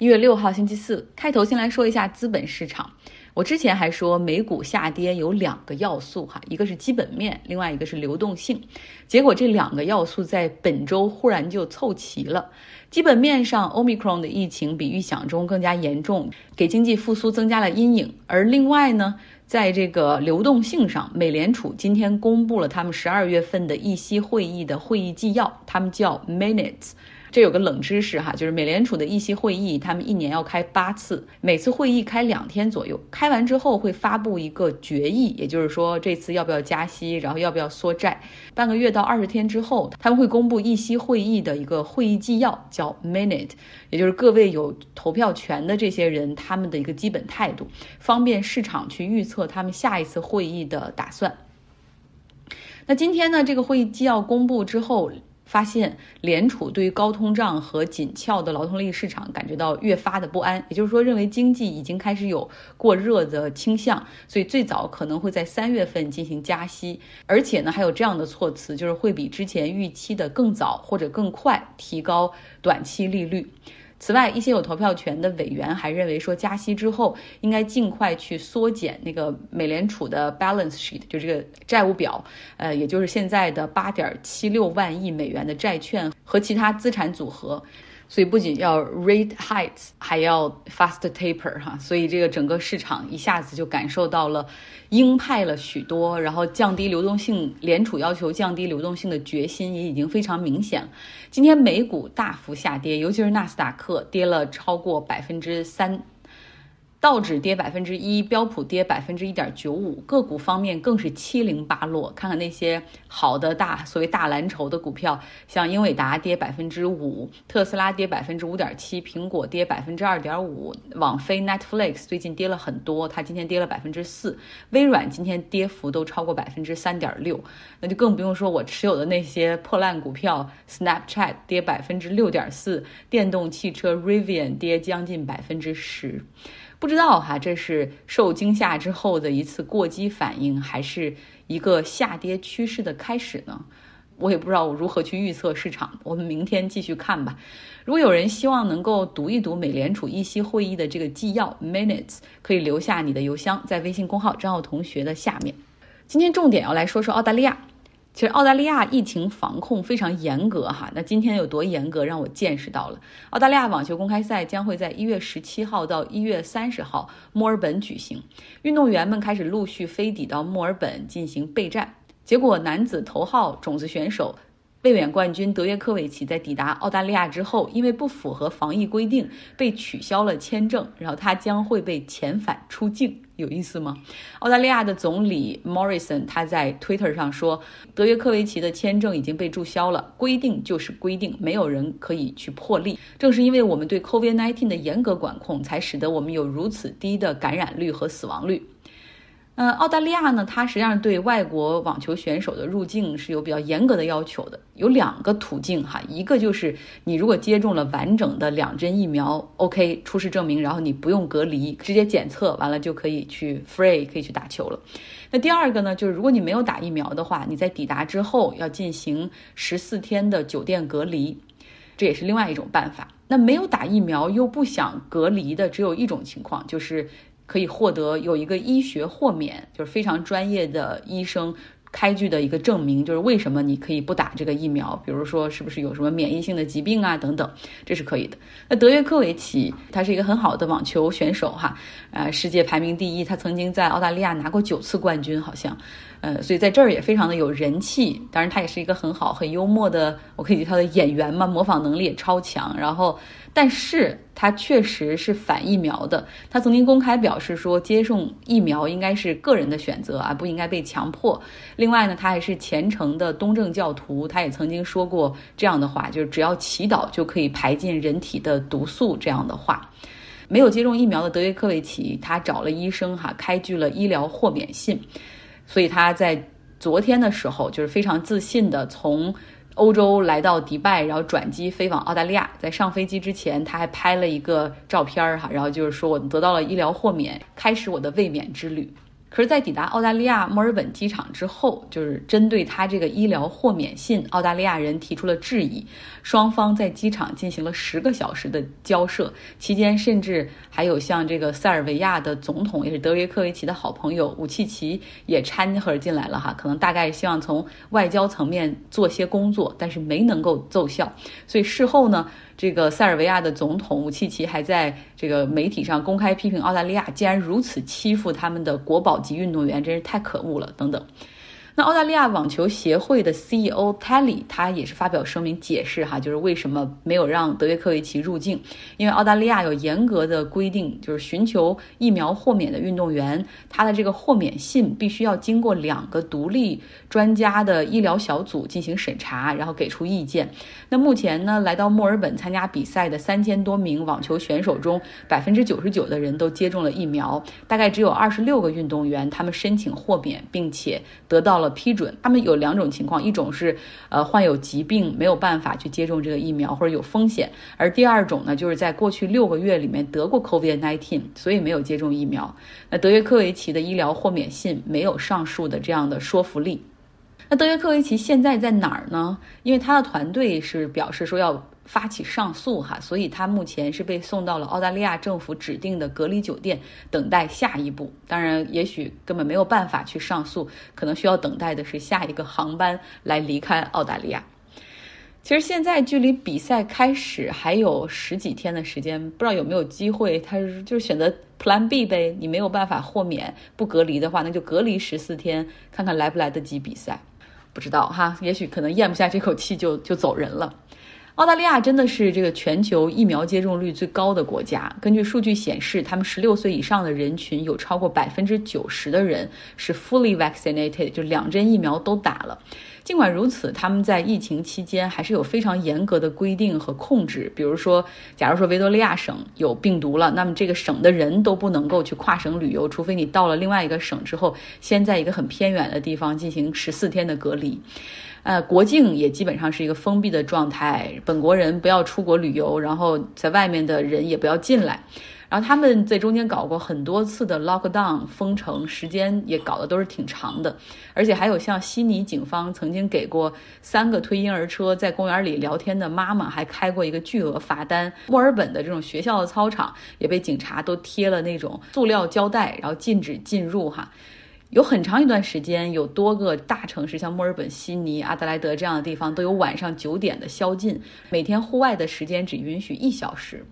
一月六号星期四，开头先来说一下资本市场。我之前还说美股下跌有两个要素哈，一个是基本面，另外一个是流动性。结果这两个要素在本周忽然就凑齐了。基本面上，Omicron 的疫情比预想中更加严重，给经济复苏增加了阴影。而另外呢，在这个流动性上，美联储今天公布了他们十二月份的议息会议的会议纪要，他们叫 Minutes。这有个冷知识哈，就是美联储的议息会议，他们一年要开八次，每次会议开两天左右。开完之后会发布一个决议，也就是说这次要不要加息，然后要不要缩债。半个月到二十天之后，他们会公布议息会议的一个会议纪要，叫 minute，也就是各位有投票权的这些人他们的一个基本态度，方便市场去预测他们下一次会议的打算。那今天呢，这个会议纪要公布之后。发现联储对于高通胀和紧俏的劳动力市场感觉到越发的不安，也就是说，认为经济已经开始有过热的倾向，所以最早可能会在三月份进行加息，而且呢，还有这样的措辞，就是会比之前预期的更早或者更快提高短期利率。此外，一些有投票权的委员还认为说，加息之后应该尽快去缩减那个美联储的 balance sheet，就这个债务表，呃，也就是现在的八点七六万亿美元的债券和其他资产组合。所以不仅要 rate heights，还要 fast taper 哈，所以这个整个市场一下子就感受到了鹰派了许多，然后降低流动性，联储要求降低流动性的决心也已经非常明显了。今天美股大幅下跌，尤其是纳斯达克跌了超过百分之三。道指跌百分之一，标普跌百分之一点九五，个股方面更是七零八落。看看那些好的大所谓大蓝筹的股票，像英伟达跌百分之五，特斯拉跌百分之五点七，苹果跌百分之二点五，网飞 Netflix 最近跌了很多，它今天跌了百分之四，微软今天跌幅都超过百分之三点六，那就更不用说我持有的那些破烂股票，Snapchat 跌百分之六点四，电动汽车 Rivian 跌将近百分之十。不知道哈，这是受惊吓之后的一次过激反应，还是一个下跌趋势的开始呢？我也不知道我如何去预测市场。我们明天继续看吧。如果有人希望能够读一读美联储议息会议的这个纪要 （minutes），可以留下你的邮箱，在微信公号张奥同学的下面。今天重点要来说说澳大利亚。其实澳大利亚疫情防控非常严格哈，那今天有多严格，让我见识到了。澳大利亚网球公开赛将会在一月十七号到一月三十号墨尔本举行，运动员们开始陆续飞抵到墨尔本进行备战。结果男子头号种子选手。卫冕冠军德约科维奇在抵达澳大利亚之后，因为不符合防疫规定，被取消了签证，然后他将会被遣返出境，有意思吗？澳大利亚的总理 Morrison 他在 Twitter 上说，德约科维奇的签证已经被注销了，规定就是规定，没有人可以去破例。正是因为我们对 COVID-19 的严格管控，才使得我们有如此低的感染率和死亡率。嗯，澳大利亚呢，它实际上对外国网球选手的入境是有比较严格的要求的，有两个途径哈，一个就是你如果接种了完整的两针疫苗，OK，出示证明，然后你不用隔离，直接检测完了就可以去 free，可以去打球了。那第二个呢，就是如果你没有打疫苗的话，你在抵达之后要进行十四天的酒店隔离，这也是另外一种办法。那没有打疫苗又不想隔离的，只有一种情况，就是。可以获得有一个医学豁免，就是非常专业的医生开具的一个证明，就是为什么你可以不打这个疫苗，比如说是不是有什么免疫性的疾病啊等等，这是可以的。那德约科维奇他是一个很好的网球选手哈，呃，世界排名第一，他曾经在澳大利亚拿过九次冠军，好像。呃，所以在这儿也非常的有人气。当然，他也是一个很好、很幽默的，我可以他的演员嘛，模仿能力也超强。然后，但是他确实是反疫苗的。他曾经公开表示说，接种疫苗应该是个人的选择啊，不应该被强迫。另外呢，他还是虔诚的东正教徒，他也曾经说过这样的话，就是只要祈祷就可以排进人体的毒素这样的话。没有接种疫苗的德约科维奇，他找了医生哈，开具了医疗豁免信。所以他在昨天的时候，就是非常自信的从欧洲来到迪拜，然后转机飞往澳大利亚。在上飞机之前，他还拍了一个照片儿哈，然后就是说我得到了医疗豁免，开始我的卫冕之旅。可是，在抵达澳大利亚墨尔本机场之后，就是针对他这个医疗豁免信，澳大利亚人提出了质疑。双方在机场进行了十个小时的交涉，期间甚至还有像这个塞尔维亚的总统，也是德约科维奇的好朋友武契奇也掺和进来了哈。可能大概希望从外交层面做些工作，但是没能够奏效。所以事后呢？这个塞尔维亚的总统武契奇还在这个媒体上公开批评澳大利亚，竟然如此欺负他们的国宝及运动员，真是太可恶了，等等。那澳大利亚网球协会的 CEO Tally 他也是发表声明解释哈，就是为什么没有让德约科维奇入境，因为澳大利亚有严格的规定，就是寻求疫苗豁免的运动员，他的这个豁免信必须要经过两个独立专家的医疗小组进行审查，然后给出意见。那目前呢，来到墨尔本参加比赛的三千多名网球选手中，百分之九十九的人都接种了疫苗，大概只有二十六个运动员他们申请豁免，并且得到了批准，他们有两种情况，一种是呃患有疾病没有办法去接种这个疫苗或者有风险，而第二种呢就是在过去六个月里面得过 COVID-19，所以没有接种疫苗。那德约科维奇的医疗豁免信没有上述的这样的说服力。那德约科维奇现在在哪儿呢？因为他的团队是表示说要。发起上诉哈，所以他目前是被送到了澳大利亚政府指定的隔离酒店，等待下一步。当然，也许根本没有办法去上诉，可能需要等待的是下一个航班来离开澳大利亚。其实现在距离比赛开始还有十几天的时间，不知道有没有机会，他就是选择 Plan B 呗。你没有办法豁免不隔离的话，那就隔离十四天，看看来不来得及比赛。不知道哈，也许可能咽不下这口气就就走人了。澳大利亚真的是这个全球疫苗接种率最高的国家。根据数据显示，他们十六岁以上的人群有超过百分之九十的人是 fully vaccinated，就两针疫苗都打了。尽管如此，他们在疫情期间还是有非常严格的规定和控制。比如说，假如说维多利亚省有病毒了，那么这个省的人都不能够去跨省旅游，除非你到了另外一个省之后，先在一个很偏远的地方进行十四天的隔离。呃，国境也基本上是一个封闭的状态，本国人不要出国旅游，然后在外面的人也不要进来。然后他们在中间搞过很多次的 lockdown 封城，时间也搞得都是挺长的。而且还有像悉尼警方曾经给过三个推婴儿车在公园里聊天的妈妈，还开过一个巨额罚单。墨尔本的这种学校的操场也被警察都贴了那种塑料胶带，然后禁止进入哈。有很长一段时间，有多个大城市，像墨尔本、悉尼、阿德莱德这样的地方，都有晚上九点的宵禁，每天户外的时间只允许一小时。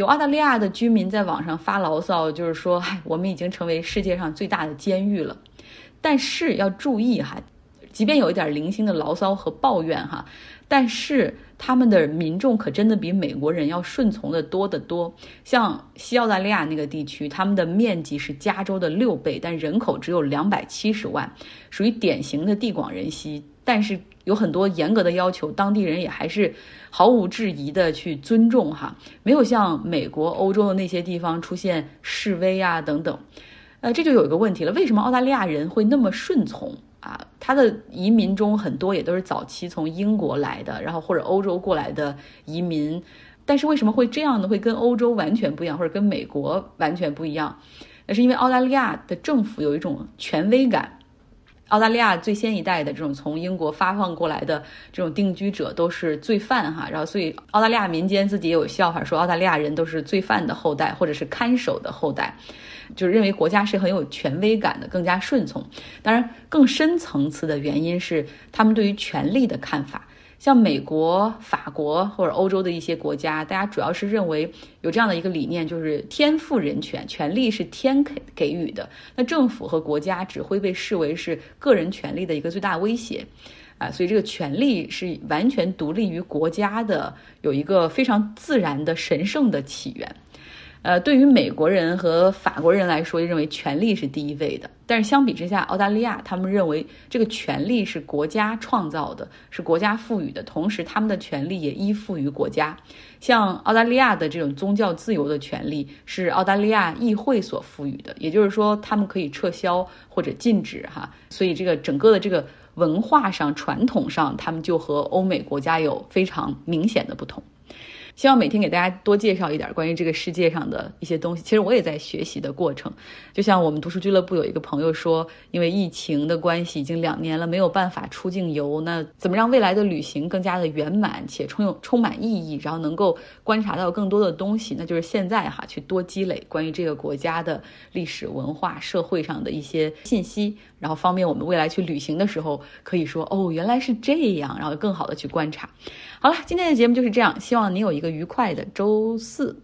有澳大利亚的居民在网上发牢骚，就是说：“嗨，我们已经成为世界上最大的监狱了。”但是要注意哈，即便有一点零星的牢骚和抱怨哈。但是他们的民众可真的比美国人要顺从的多得多。像西澳大利亚那个地区，他们的面积是加州的六倍，但人口只有两百七十万，属于典型的地广人稀。但是有很多严格的要求，当地人也还是毫无质疑的去尊重哈，没有像美国、欧洲的那些地方出现示威啊等等。呃，这就有一个问题了，为什么澳大利亚人会那么顺从？啊，他的移民中很多也都是早期从英国来的，然后或者欧洲过来的移民。但是为什么会这样呢？会跟欧洲完全不一样，或者跟美国完全不一样？那是因为澳大利亚的政府有一种权威感。澳大利亚最先一代的这种从英国发放过来的这种定居者都是罪犯哈，然后所以澳大利亚民间自己也有笑话，说澳大利亚人都是罪犯的后代或者是看守的后代。就是认为国家是很有权威感的，更加顺从。当然，更深层次的原因是他们对于权力的看法。像美国、法国或者欧洲的一些国家，大家主要是认为有这样的一个理念，就是天赋人权，权利是天给给予的。那政府和国家只会被视为是个人权利的一个最大威胁，啊，所以这个权利是完全独立于国家的，有一个非常自然的神圣的起源。呃，对于美国人和法国人来说，认为权力是第一位的。但是相比之下，澳大利亚他们认为这个权力是国家创造的，是国家赋予的，同时他们的权利也依附于国家。像澳大利亚的这种宗教自由的权利是澳大利亚议会所赋予的，也就是说，他们可以撤销或者禁止哈。所以这个整个的这个文化上、传统上，他们就和欧美国家有非常明显的不同。希望每天给大家多介绍一点关于这个世界上的一些东西。其实我也在学习的过程。就像我们读书俱乐部有一个朋友说，因为疫情的关系，已经两年了，没有办法出境游。那怎么让未来的旅行更加的圆满且充有充满意义，然后能够观察到更多的东西？那就是现在哈，去多积累关于这个国家的历史文化、社会上的一些信息，然后方便我们未来去旅行的时候可以说哦，原来是这样，然后更好的去观察。好了，今天的节目就是这样，希望你有一个愉快的周四。